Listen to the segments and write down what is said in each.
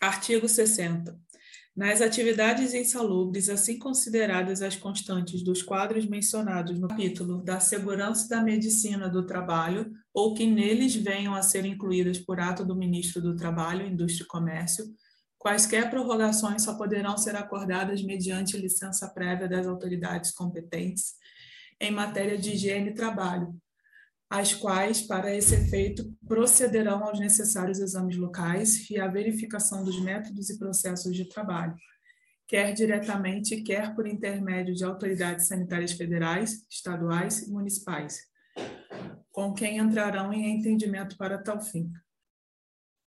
Artigo 60. Nas atividades insalubres, assim consideradas as constantes dos quadros mencionados no capítulo da segurança da medicina do trabalho, ou que neles venham a ser incluídas por ato do Ministro do Trabalho, Indústria e Comércio, quaisquer prorrogações só poderão ser acordadas mediante licença prévia das autoridades competentes em matéria de higiene e trabalho, as quais, para esse efeito, procederão aos necessários exames locais e à verificação dos métodos e processos de trabalho, quer diretamente, quer por intermédio de autoridades sanitárias federais, estaduais e municipais, com quem entrarão em entendimento para tal fim.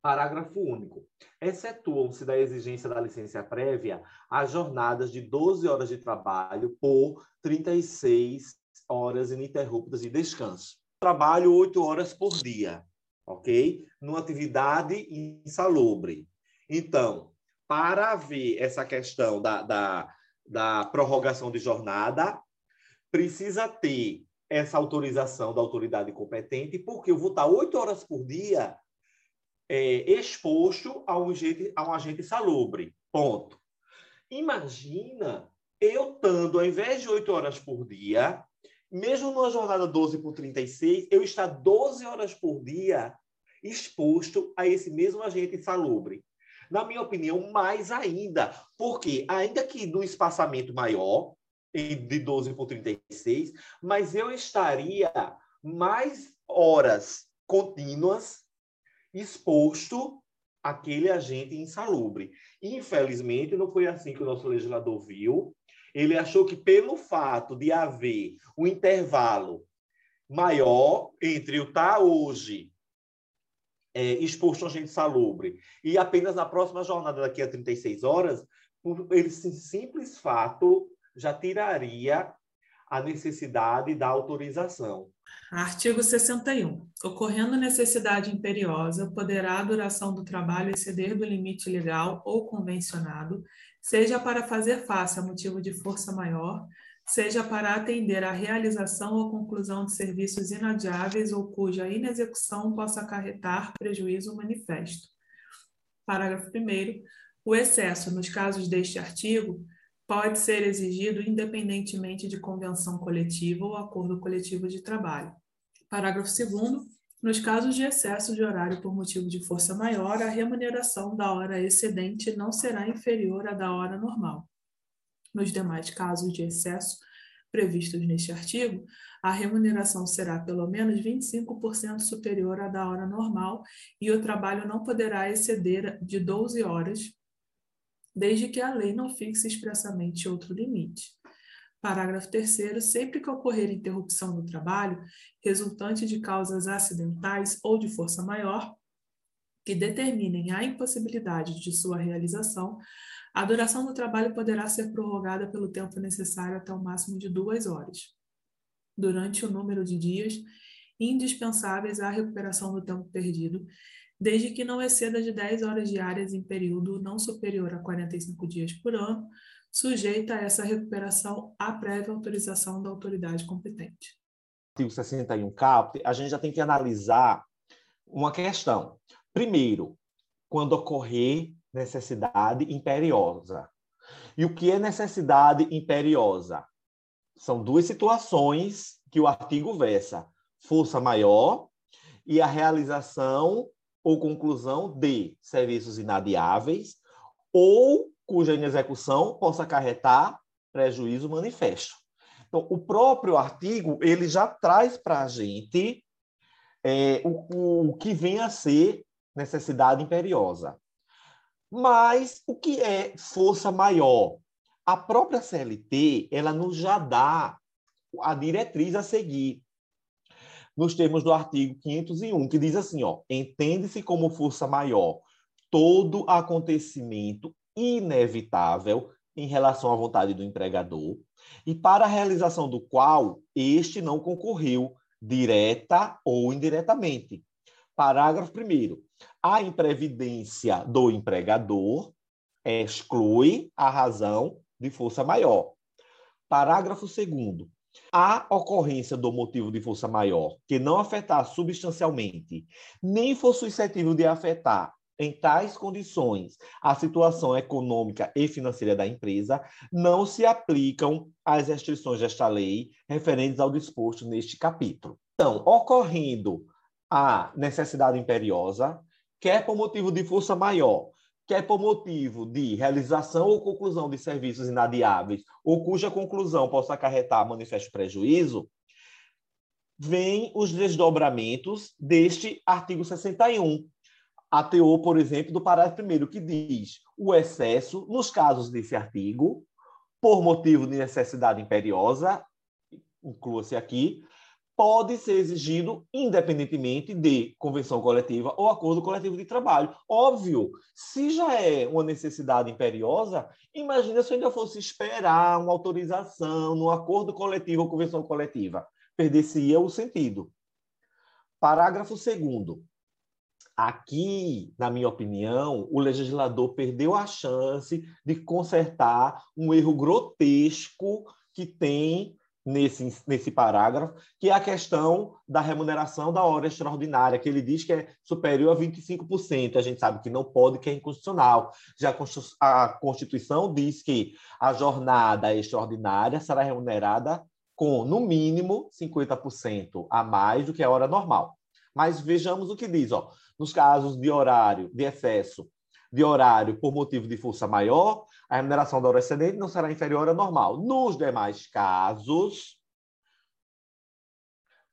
Parágrafo único. Excetuam-se da exigência da licença prévia as jornadas de 12 horas de trabalho por 36 horas ininterruptas de descanso trabalho oito horas por dia, ok? Numa atividade insalubre. Então, para haver essa questão da, da, da prorrogação de jornada, precisa ter essa autorização da autoridade competente, porque eu vou estar oito horas por dia é, exposto a um, agente, a um agente salubre. Ponto. Imagina eu estando, ao invés de oito horas por dia, mesmo numa jornada 12 por 36, eu estar 12 horas por dia exposto a esse mesmo agente insalubre. Na minha opinião, mais ainda, porque ainda que no espaçamento maior, de 12 por 36, mas eu estaria mais horas contínuas exposto àquele agente insalubre. Infelizmente, não foi assim que o nosso legislador viu, ele achou que pelo fato de haver um intervalo maior entre o tá hoje é, exposto a gente salubre e apenas na próxima jornada daqui a 36 horas, por esse simples fato já tiraria a necessidade da autorização. Artigo 61. Ocorrendo necessidade imperiosa, poderá a duração do trabalho exceder do limite legal ou convencionado, seja para fazer face a motivo de força maior, seja para atender à realização ou conclusão de serviços inadiáveis ou cuja inexecução possa acarretar prejuízo manifesto. Parágrafo 1. O excesso, nos casos deste artigo, pode ser exigido independentemente de convenção coletiva ou acordo coletivo de trabalho. Parágrafo 2. Nos casos de excesso de horário por motivo de força maior, a remuneração da hora excedente não será inferior à da hora normal. Nos demais casos de excesso previstos neste artigo, a remuneração será pelo menos 25% superior à da hora normal e o trabalho não poderá exceder de 12 horas, desde que a lei não fixe expressamente outro limite. Parágrafo 3 sempre que ocorrer interrupção do trabalho, resultante de causas acidentais ou de força maior, que determinem a impossibilidade de sua realização, a duração do trabalho poderá ser prorrogada pelo tempo necessário até o máximo de duas horas, durante o número de dias indispensáveis à recuperação do tempo perdido, desde que não exceda de 10 horas diárias em período não superior a 45 dias por ano, sujeita a essa recuperação à prévia autorização da autoridade competente. Artigo 61 CAPT, a gente já tem que analisar uma questão. Primeiro, quando ocorrer necessidade imperiosa. E o que é necessidade imperiosa? São duas situações que o artigo versa: força maior e a realização ou conclusão de serviços inadiáveis ou cuja inexecução possa acarretar prejuízo manifesto. Então, o próprio artigo ele já traz para a gente é, o, o que vem a ser necessidade imperiosa. Mas o que é força maior? A própria CLT ela nos já dá a diretriz a seguir nos termos do artigo 501, que diz assim, ó, entende-se como força maior todo acontecimento inevitável em relação à vontade do empregador e para a realização do qual este não concorreu direta ou indiretamente. Parágrafo 1 A imprevidência do empregador exclui a razão de força maior. Parágrafo 2 a ocorrência do motivo de força maior que não afetar substancialmente, nem for suscetível de afetar em tais condições a situação econômica e financeira da empresa, não se aplicam as restrições desta lei referentes ao disposto neste capítulo. Então, ocorrendo a necessidade imperiosa, quer por motivo de força maior, quer por motivo de realização ou conclusão de serviços inadiáveis, ou cuja conclusão possa acarretar manifesto prejuízo, vêm os desdobramentos deste artigo 61. A teor, por exemplo, do parágrafo primeiro, que diz o excesso, nos casos desse artigo, por motivo de necessidade imperiosa, inclua-se aqui, pode ser exigido independentemente de convenção coletiva ou acordo coletivo de trabalho. Óbvio, se já é uma necessidade imperiosa, imagina se ainda fosse esperar uma autorização no acordo coletivo ou convenção coletiva. Perder-se-ia o sentido. Parágrafo 2 Aqui, na minha opinião, o legislador perdeu a chance de consertar um erro grotesco que tem nesse, nesse parágrafo, que é a questão da remuneração da hora extraordinária, que ele diz que é superior a 25%. A gente sabe que não pode, que é inconstitucional. Já a Constituição diz que a jornada extraordinária será remunerada com, no mínimo, 50% a mais do que a hora normal. Mas vejamos o que diz. Ó. Nos casos de horário, de excesso de horário por motivo de força maior, a remuneração da hora excedente não será inferior à normal. Nos demais casos,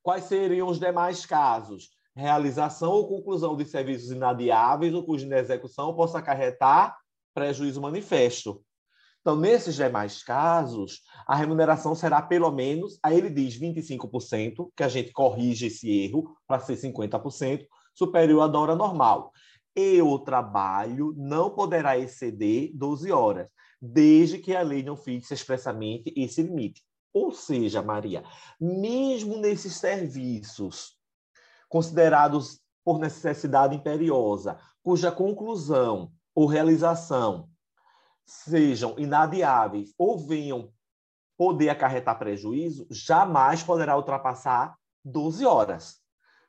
quais seriam os demais casos? Realização ou conclusão de serviços inadiáveis ou cuja execução possa acarretar prejuízo manifesto. Então, nesses demais casos, a remuneração será pelo menos, aí ele diz 25%, que a gente corrige esse erro para ser 50%, superior à da hora normal e o trabalho não poderá exceder 12 horas, desde que a lei não fixe expressamente esse limite. Ou seja, Maria, mesmo nesses serviços considerados por necessidade imperiosa, cuja conclusão ou realização sejam inadiáveis ou venham poder acarretar prejuízo, jamais poderá ultrapassar 12 horas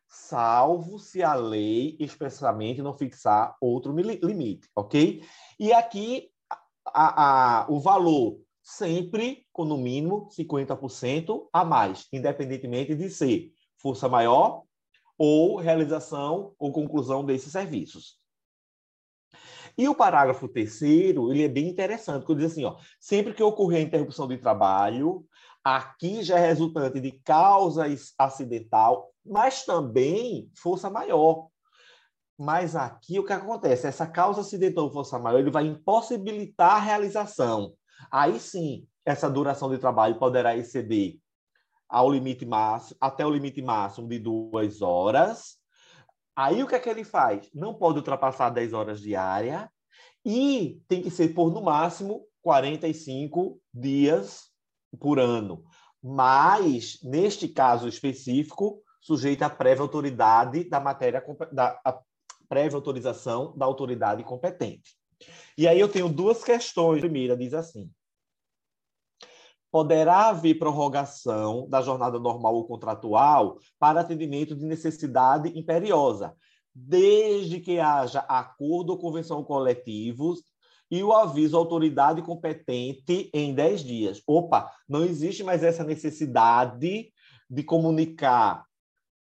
salvo se a lei expressamente não fixar outro limite, ok? E aqui a, a, o valor sempre com no mínimo 50% a mais, independentemente de ser força maior ou realização ou conclusão desses serviços. E o parágrafo terceiro, ele é bem interessante, porque diz assim, ó, sempre que ocorrer a interrupção de trabalho, aqui já é resultante de causa acidental mas também força maior. Mas aqui o que acontece? Essa causa acidental força maior ele vai impossibilitar a realização. Aí sim, essa duração de trabalho poderá exceder ao limite máximo, até o limite máximo de duas horas. Aí o que é que ele faz? Não pode ultrapassar 10 horas diária e tem que ser por no máximo 45 dias por ano. Mas, neste caso específico, sujeita à prévia autoridade da matéria, da prévia autorização da autoridade competente. E aí eu tenho duas questões. A primeira diz assim: poderá haver prorrogação da jornada normal ou contratual para atendimento de necessidade imperiosa, desde que haja acordo ou convenção coletivos e o aviso à autoridade competente em 10 dias. Opa, não existe mais essa necessidade de comunicar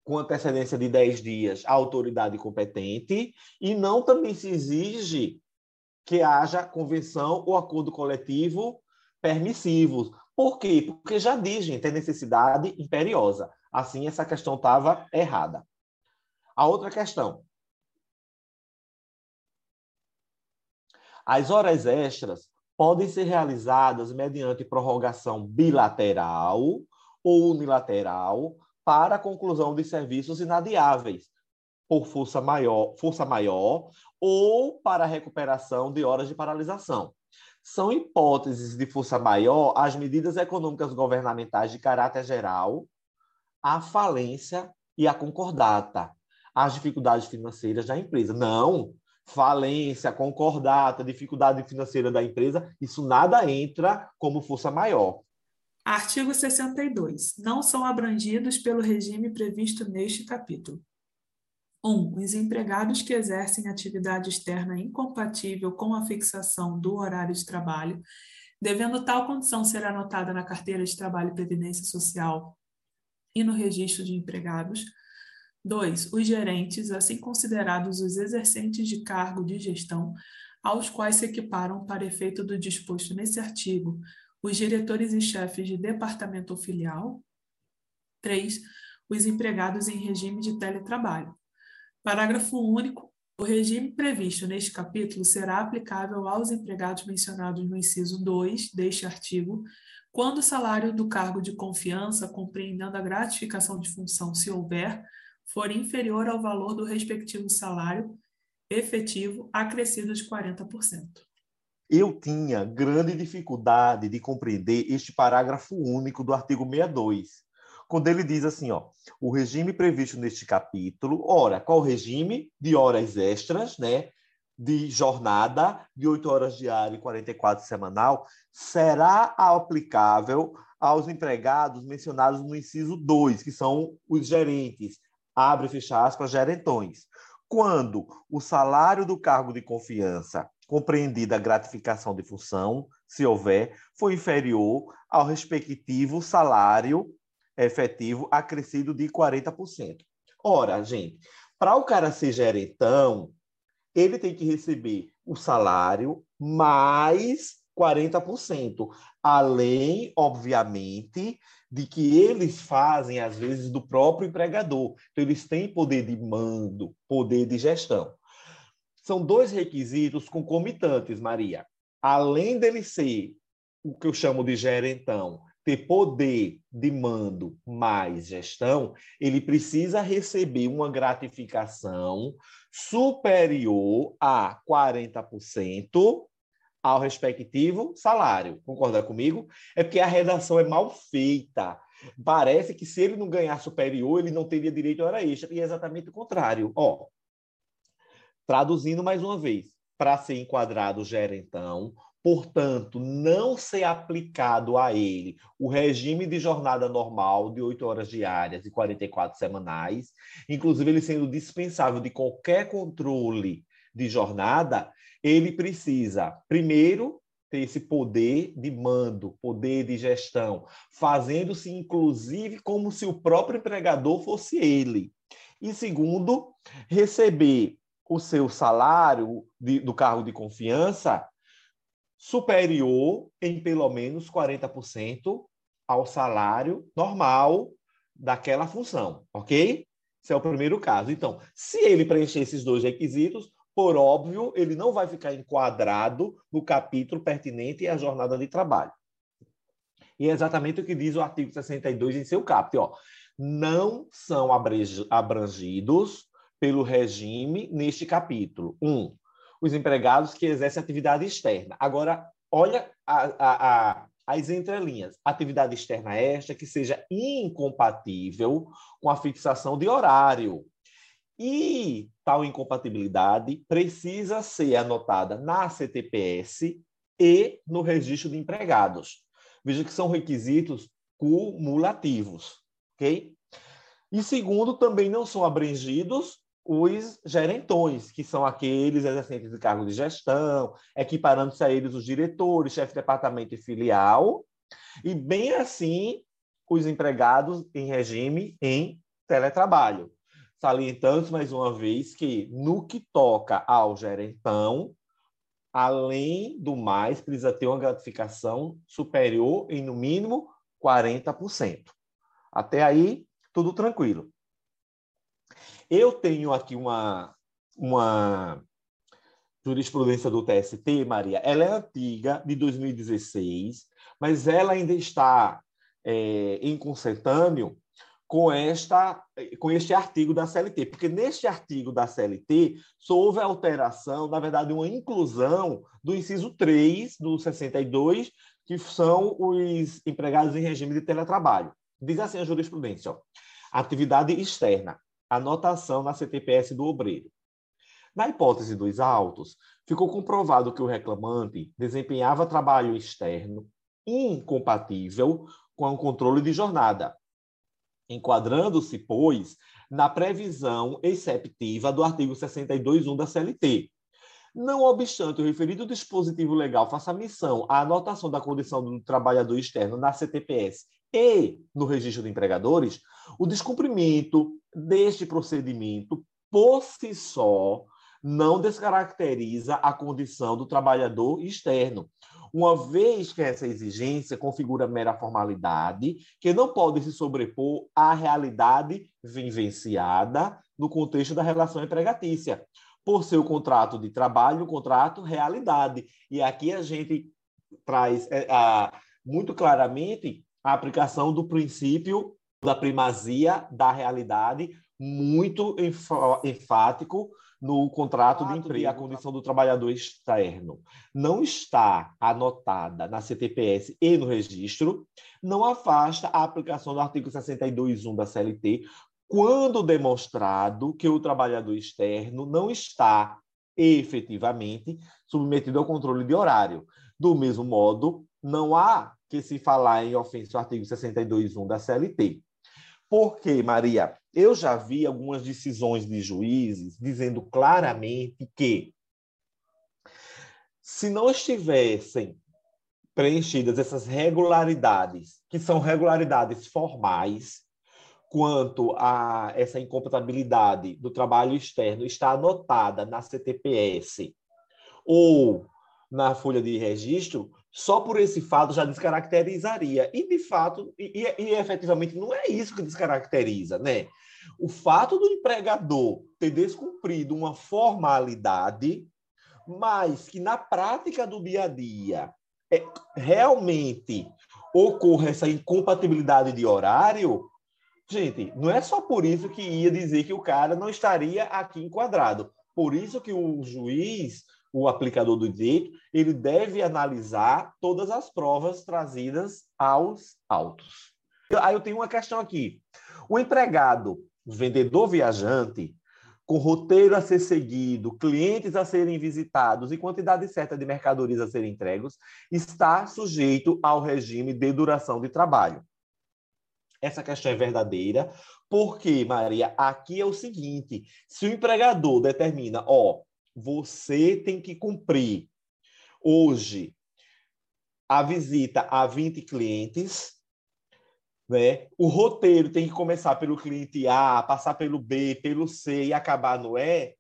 com antecedência de 10 dias à autoridade competente e não também se exige que haja convenção ou acordo coletivo permissivos. Por quê? Porque já diz, gente, é necessidade imperiosa. Assim, essa questão estava errada. A outra questão. As horas extras podem ser realizadas mediante prorrogação bilateral ou unilateral para a conclusão de serviços inadiáveis por força maior, força maior ou para a recuperação de horas de paralisação. São hipóteses de força maior as medidas econômicas governamentais de caráter geral, a falência e a concordata, as dificuldades financeiras da empresa. Não, falência, concordata, dificuldade financeira da empresa, isso nada entra como força maior. Artigo 62. Não são abrangidos pelo regime previsto neste capítulo. 1. Um, os empregados que exercem atividade externa incompatível com a fixação do horário de trabalho, devendo tal condição ser anotada na carteira de trabalho e previdência social e no registro de empregados. 2. Os gerentes, assim considerados os exercentes de cargo de gestão, aos quais se equiparam, para efeito do disposto nesse artigo, os diretores e chefes de departamento ou filial. 3. Os empregados em regime de teletrabalho. Parágrafo único. O regime previsto neste capítulo será aplicável aos empregados mencionados no inciso 2 deste artigo, quando o salário do cargo de confiança, compreendendo a gratificação de função, se houver, for inferior ao valor do respectivo salário efetivo acrescido de 40%. Eu tinha grande dificuldade de compreender este parágrafo único do artigo 62, quando ele diz assim, ó, o regime previsto neste capítulo, ora, qual regime? De horas extras, né? De jornada de 8 horas diária e 44 semanal, será aplicável aos empregados mencionados no inciso 2, que são os gerentes, abre e fecha aspas, gerentões. Quando o salário do cargo de confiança, compreendida a gratificação de função, se houver, for inferior ao respectivo salário efetivo acrescido de 40%. Ora, gente, para o cara ser gerentão, ele tem que receber o salário mais 40%, além, obviamente, de que eles fazem, às vezes, do próprio empregador. Então, eles têm poder de mando, poder de gestão. São dois requisitos concomitantes, Maria. Além dele ser o que eu chamo de gerentão ter poder de mando mais gestão, ele precisa receber uma gratificação superior a 40% ao respectivo salário. Concorda comigo? É porque a redação é mal feita. Parece que se ele não ganhar superior, ele não teria direito a hora extra. E é exatamente o contrário. Ó, traduzindo mais uma vez, para ser enquadrado gerentão, portanto, não ser aplicado a ele o regime de jornada normal de 8 horas diárias e 44 semanais, inclusive ele sendo dispensável de qualquer controle de jornada, ele precisa, primeiro, ter esse poder de mando, poder de gestão, fazendo-se inclusive como se o próprio empregador fosse ele. E segundo, receber o seu salário de, do cargo de confiança superior em pelo menos 40% ao salário normal daquela função, ok? Esse é o primeiro caso. Então, se ele preencher esses dois requisitos, por óbvio, ele não vai ficar enquadrado no capítulo pertinente à jornada de trabalho. E é exatamente o que diz o artigo 62 em seu caput. Ó. Não são abrangidos pelo regime neste capítulo. Um, os empregados que exercem atividade externa. Agora, olha a, a, a, as entrelinhas. Atividade externa esta que seja incompatível com a fixação de horário. E tal incompatibilidade precisa ser anotada na CTPS e no registro de empregados. Veja que são requisitos cumulativos, ok? E segundo, também não são abrangidos os gerentões, que são aqueles exercentes de cargo de gestão, equiparando-se a eles os diretores, chefe de departamento e filial, e bem assim os empregados em regime em teletrabalho. Salientando mais uma vez que no que toca ao gerentão, além do mais, precisa ter uma gratificação superior em no mínimo 40%. Até aí, tudo tranquilo. Eu tenho aqui uma, uma jurisprudência do TST, Maria. Ela é antiga, de 2016, mas ela ainda está é, em consentâneo com, esta, com este artigo da CLT, porque neste artigo da CLT houve alteração, na verdade, uma inclusão do inciso 3 do 62, que são os empregados em regime de teletrabalho. Diz assim a jurisprudência: ó, atividade externa anotação na CTPS do obreiro. Na hipótese dos autos, ficou comprovado que o reclamante desempenhava trabalho externo incompatível com o controle de jornada. Enquadrando-se, pois, na previsão exceptiva do artigo 62.1 da CLT. Não obstante o referido dispositivo legal faça missão à anotação da condição do trabalhador externo na CTPS e no registro de empregadores, o descumprimento deste procedimento por si só não descaracteriza a condição do trabalhador externo, uma vez que essa exigência configura mera formalidade que não pode se sobrepor à realidade vivenciada no contexto da relação empregatícia, por ser o contrato de trabalho, o contrato realidade. E aqui a gente traz é, a, muito claramente a aplicação do princípio da primazia da realidade, muito enfático no contrato de emprego, a condição do trabalhador externo não está anotada na CTPS e no registro, não afasta a aplicação do artigo 62.1 da CLT, quando demonstrado que o trabalhador externo não está efetivamente submetido ao controle de horário. Do mesmo modo, não há que se falar em ofensa ao artigo 62.1 da CLT. Porque, Maria, eu já vi algumas decisões de juízes dizendo claramente que se não estivessem preenchidas essas regularidades, que são regularidades formais, quanto a essa incompatibilidade do trabalho externo está anotada na CTPS ou na folha de registro, só por esse fato já descaracterizaria. E, de fato, e, e, efetivamente não é isso que descaracteriza, né? O fato do empregador ter descumprido uma formalidade, mas que na prática do dia a dia é, realmente ocorra essa incompatibilidade de horário, gente, não é só por isso que ia dizer que o cara não estaria aqui enquadrado. Por isso que o juiz o aplicador do direito, ele deve analisar todas as provas trazidas aos autos. Aí eu tenho uma questão aqui. O empregado, vendedor viajante, com roteiro a ser seguido, clientes a serem visitados e quantidade certa de mercadorias a serem entregues, está sujeito ao regime de duração de trabalho. Essa questão é verdadeira, porque, Maria, aqui é o seguinte: se o empregador determina, ó, você tem que cumprir hoje a visita a 20 clientes, né? O roteiro tem que começar pelo cliente A, passar pelo B, pelo C e acabar no E.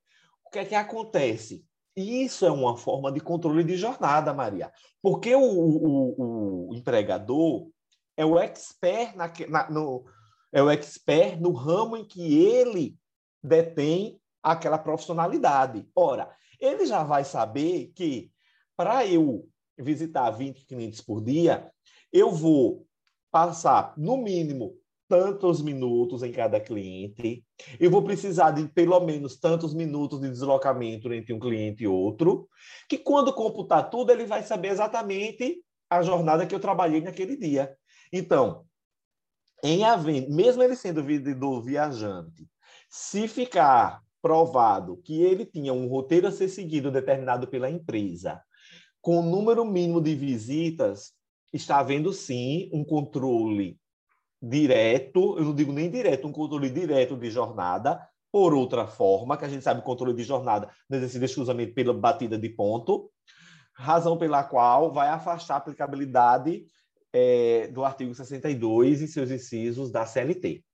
O que é que acontece? Isso é uma forma de controle de jornada, Maria. Porque o, o, o empregador é o expert na, na, no, é o expert no ramo em que ele detém aquela profissionalidade. Ora, ele já vai saber que para eu visitar 20 clientes por dia, eu vou passar, no mínimo, tantos minutos em cada cliente, eu vou precisar de pelo menos tantos minutos de deslocamento entre um cliente e outro, que quando computar tudo, ele vai saber exatamente a jornada que eu trabalhei naquele dia. Então, em mesmo ele sendo vendedor viajante, se ficar provado que ele tinha um roteiro a ser seguido determinado pela empresa, com o número mínimo de visitas, está havendo sim um controle direto, eu não digo nem direto, um controle direto de jornada, por outra forma, que a gente sabe o controle de jornada não exercido exclusivamente pela batida de ponto, razão pela qual vai afastar a aplicabilidade é, do artigo 62 e seus incisos da CLT.